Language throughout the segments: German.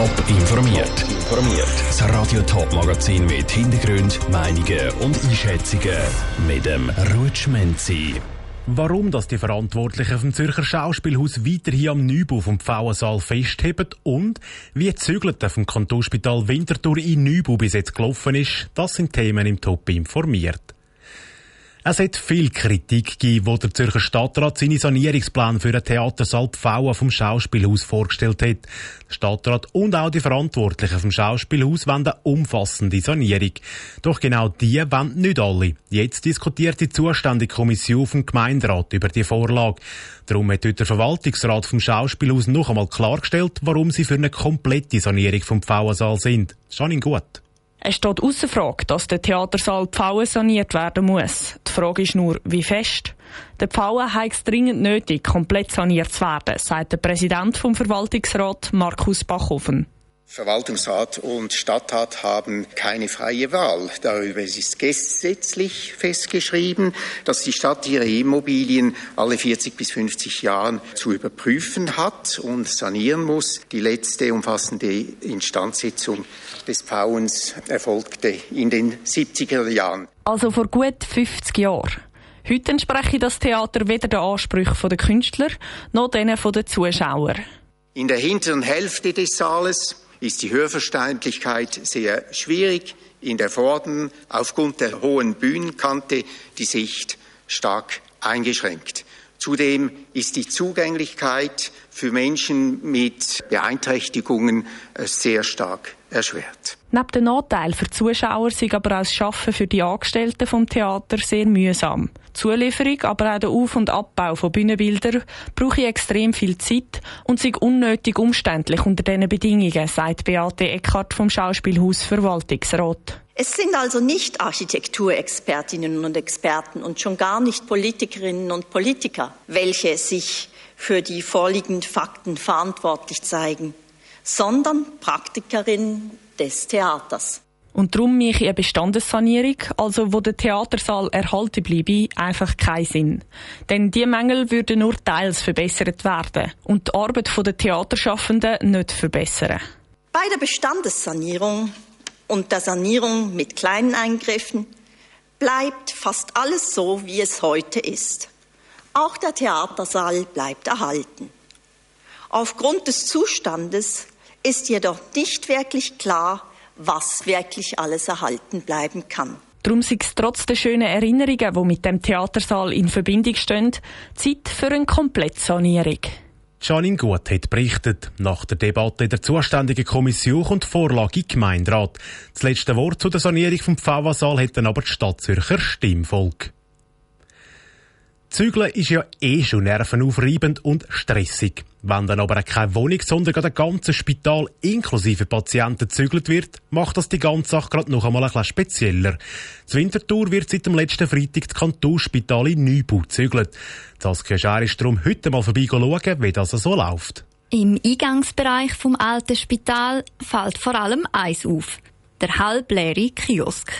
Top informiert. Informiert. Das Radio Top Magazin mit Hintergrund, Meinungen und Einschätzungen mit dem Rutschmenzi. Warum das die Verantwortlichen vom Zürcher Schauspielhaus weiterhin am Neubau vom Pfauensaal festheben und wie Zügelte vom Kantonsspital Winterthur in Neubau bis jetzt gelaufen ist, das sind Themen im Top informiert. Es hat viel Kritik gegeben, wo der Zürcher Stadtrat seine Sanierungsplan für den Theatersaal Pfauen vom Schauspielhaus vorgestellt hat. Der Stadtrat und auch die Verantwortlichen vom Schauspielhaus wollen eine umfassende Sanierung. Doch genau die wollen nicht alle. Jetzt diskutiert die zuständige Kommission vom Gemeinderat über die Vorlage. Darum hat heute der Verwaltungsrat vom Schauspielhaus noch einmal klargestellt, warum sie für eine komplette Sanierung vom Pfauensaal sind. Schon gut. Es steht außer Frage, dass der Theatersaal Pfauen saniert werden muss. Die Frage ist nur, wie fest. Der Pfauen hat es dringend nötig, komplett saniert zu werden, sagt der Präsident vom Verwaltungsrat Markus Bachhofen. Verwaltungsrat und Stadtrat haben keine freie Wahl. Darüber ist gesetzlich festgeschrieben, dass die Stadt ihre Immobilien alle 40 bis 50 Jahren zu überprüfen hat und sanieren muss. Die letzte umfassende Instandsetzung des Bauens erfolgte in den 70er Jahren. Also vor gut 50 Jahren. Heute entspreche das Theater weder den Ansprüchen der Künstler noch denen der Zuschauer. In der hinteren Hälfte des Saales ist die Hörverständlichkeit sehr schwierig. In der vorderen, aufgrund der hohen Bühnenkante, die Sicht stark eingeschränkt. Zudem ist die Zugänglichkeit für Menschen mit Beeinträchtigungen äh, sehr stark erschwert. Neben den Nachteilen für die Zuschauer sind aber auch das Arbeiten für die Angestellten vom Theater sehr mühsam. Die Zulieferung, aber auch der Auf- und Abbau von Bühnenbildern brauche extrem viel Zeit und sind unnötig umständlich unter diesen Bedingungen, sagt Beate Eckhardt vom Schauspielhaus Verwaltungsrat. Es sind also nicht Architekturexpertinnen und Experten und schon gar nicht Politikerinnen und Politiker, welche sich für die vorliegenden Fakten verantwortlich zeigen, sondern Praktikerinnen des Theaters. Und darum mache ich eine Bestandessanierung, also wo der Theatersaal erhalten bleibe, einfach keinen Sinn. Denn die Mängel würden nur teils verbessert werden und die Arbeit der Theaterschaffenden nicht verbessern. Bei der Bestandessanierung und der Sanierung mit kleinen Eingriffen bleibt fast alles so, wie es heute ist. Auch der Theatersaal bleibt erhalten. Aufgrund des Zustandes ist jedoch nicht wirklich klar, was wirklich alles erhalten bleiben kann. Darum sei es trotz der schönen Erinnerungen, die mit dem Theatersaal in Verbindung stehen, Zeit für eine Komplettsanierung. Janine Gut hat berichtet. Nach der Debatte in der zuständigen Kommission kommt die Vorlage im Gemeinderat. Das letzte Wort zu der Sanierung vom Pfauensaal hat dann aber die Stadt Zürcher Stimmvolk. Zügeln ist ja eh schon nervenaufreibend und stressig. Wenn dann aber keine Wohnung, sondern gerade ein ganzes Spital inklusive Patienten zügelt wird, macht das die ganze Sache gerade noch einmal ein bisschen spezieller. Das Winterthur wird seit dem letzten Freitag das Kantonsspital in Neubau zügelt. Saskia Schär ist darum heute mal vorbei schauen, wie das so läuft. Im Eingangsbereich vom alten Spital fällt vor allem eins auf. Der halbleere Kiosk.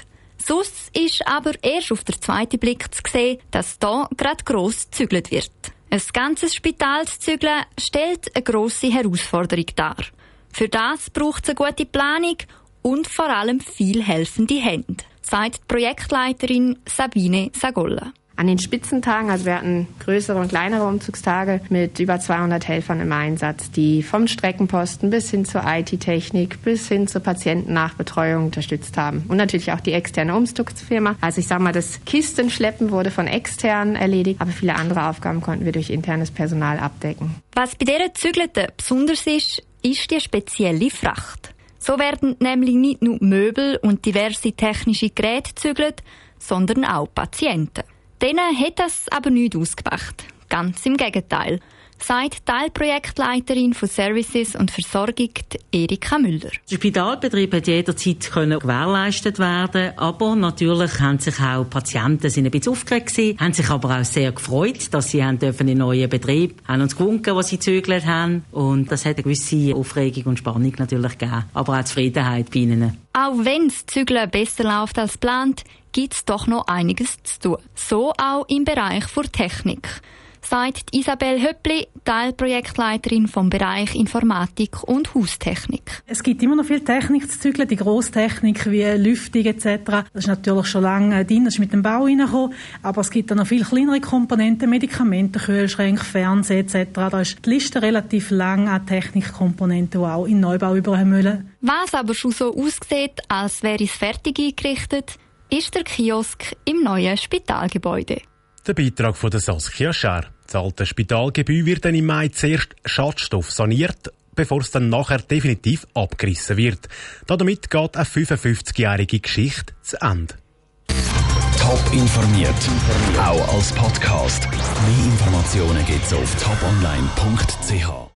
Sonst ist aber erst auf den zweiten Blick zu sehen, dass da gerade gross gezügelt wird. Ein ganzes Spital zu zügeln stellt eine grosse Herausforderung dar. Für das braucht es eine gute Planung und vor allem viel helfende Hände, sagt die Projektleiterin Sabine Sagolla. An den Spitzentagen, also wir hatten größere und kleinere Umzugstage mit über 200 Helfern im Einsatz, die vom Streckenposten bis hin zur IT-Technik bis hin zur Patientennachbetreuung unterstützt haben. Und natürlich auch die externe Umzugsfirma. Also ich sage mal, das Kistenschleppen wurde von extern erledigt, aber viele andere Aufgaben konnten wir durch internes Personal abdecken. Was bei dieser Zügelte besonders ist, ist die spezielle Fracht. So werden nämlich nicht nur Möbel und diverse technische Geräte zügelt, sondern auch Patienten. Denen hat das aber nicht ausgemacht. Ganz im Gegenteil sagt Teilprojektleiterin von Services und Versorgung Erika Müller. Der Spitalbetrieb hat jederzeit können gewährleistet werden, aber natürlich haben sich auch Patienten sind ein bisschen aufgeregt gewesen, haben sich aber auch sehr gefreut, dass sie haben dürfen in neuen Betrieb, haben uns gewunken, was sie zügelt haben und das hat eine gewisse Aufregung und Spannung natürlich gegeben, aber auch Zufriedenheit bei ihnen. Auch wenn das Zügeln besser läuft als geplant, gibt es doch noch einiges zu tun. So auch im Bereich der Technik. sagt Isabel Höppli, Teilprojektleiterin vom Bereich Informatik und Haustechnik. Es gibt immer noch viel Technik zu zügeln, die Grosstechnik wie Lüftung etc. Das ist natürlich schon lange drin, das ist mit dem Bau reingekommen, aber es gibt auch noch viel kleinere Komponenten, Medikamente, Kühlschränke, Fernsehen etc. Da ist die Liste relativ lang an Technikkomponenten, die auch in Neubau überall müssen. Was aber schon so aussieht, als wäre es fertig eingerichtet, ist der Kiosk im neuen Spitalgebäude. Der Beitrag von der Saskia Scher. Das alte Spitalgebäude wird dann im Mai zuerst Schadstoff saniert, bevor es dann nachher definitiv abgerissen wird. Damit geht eine 55-jährige Geschichte zu Ende. Top informiert, auch als Podcast. Mehr Informationen gibt's auf toponline.ch.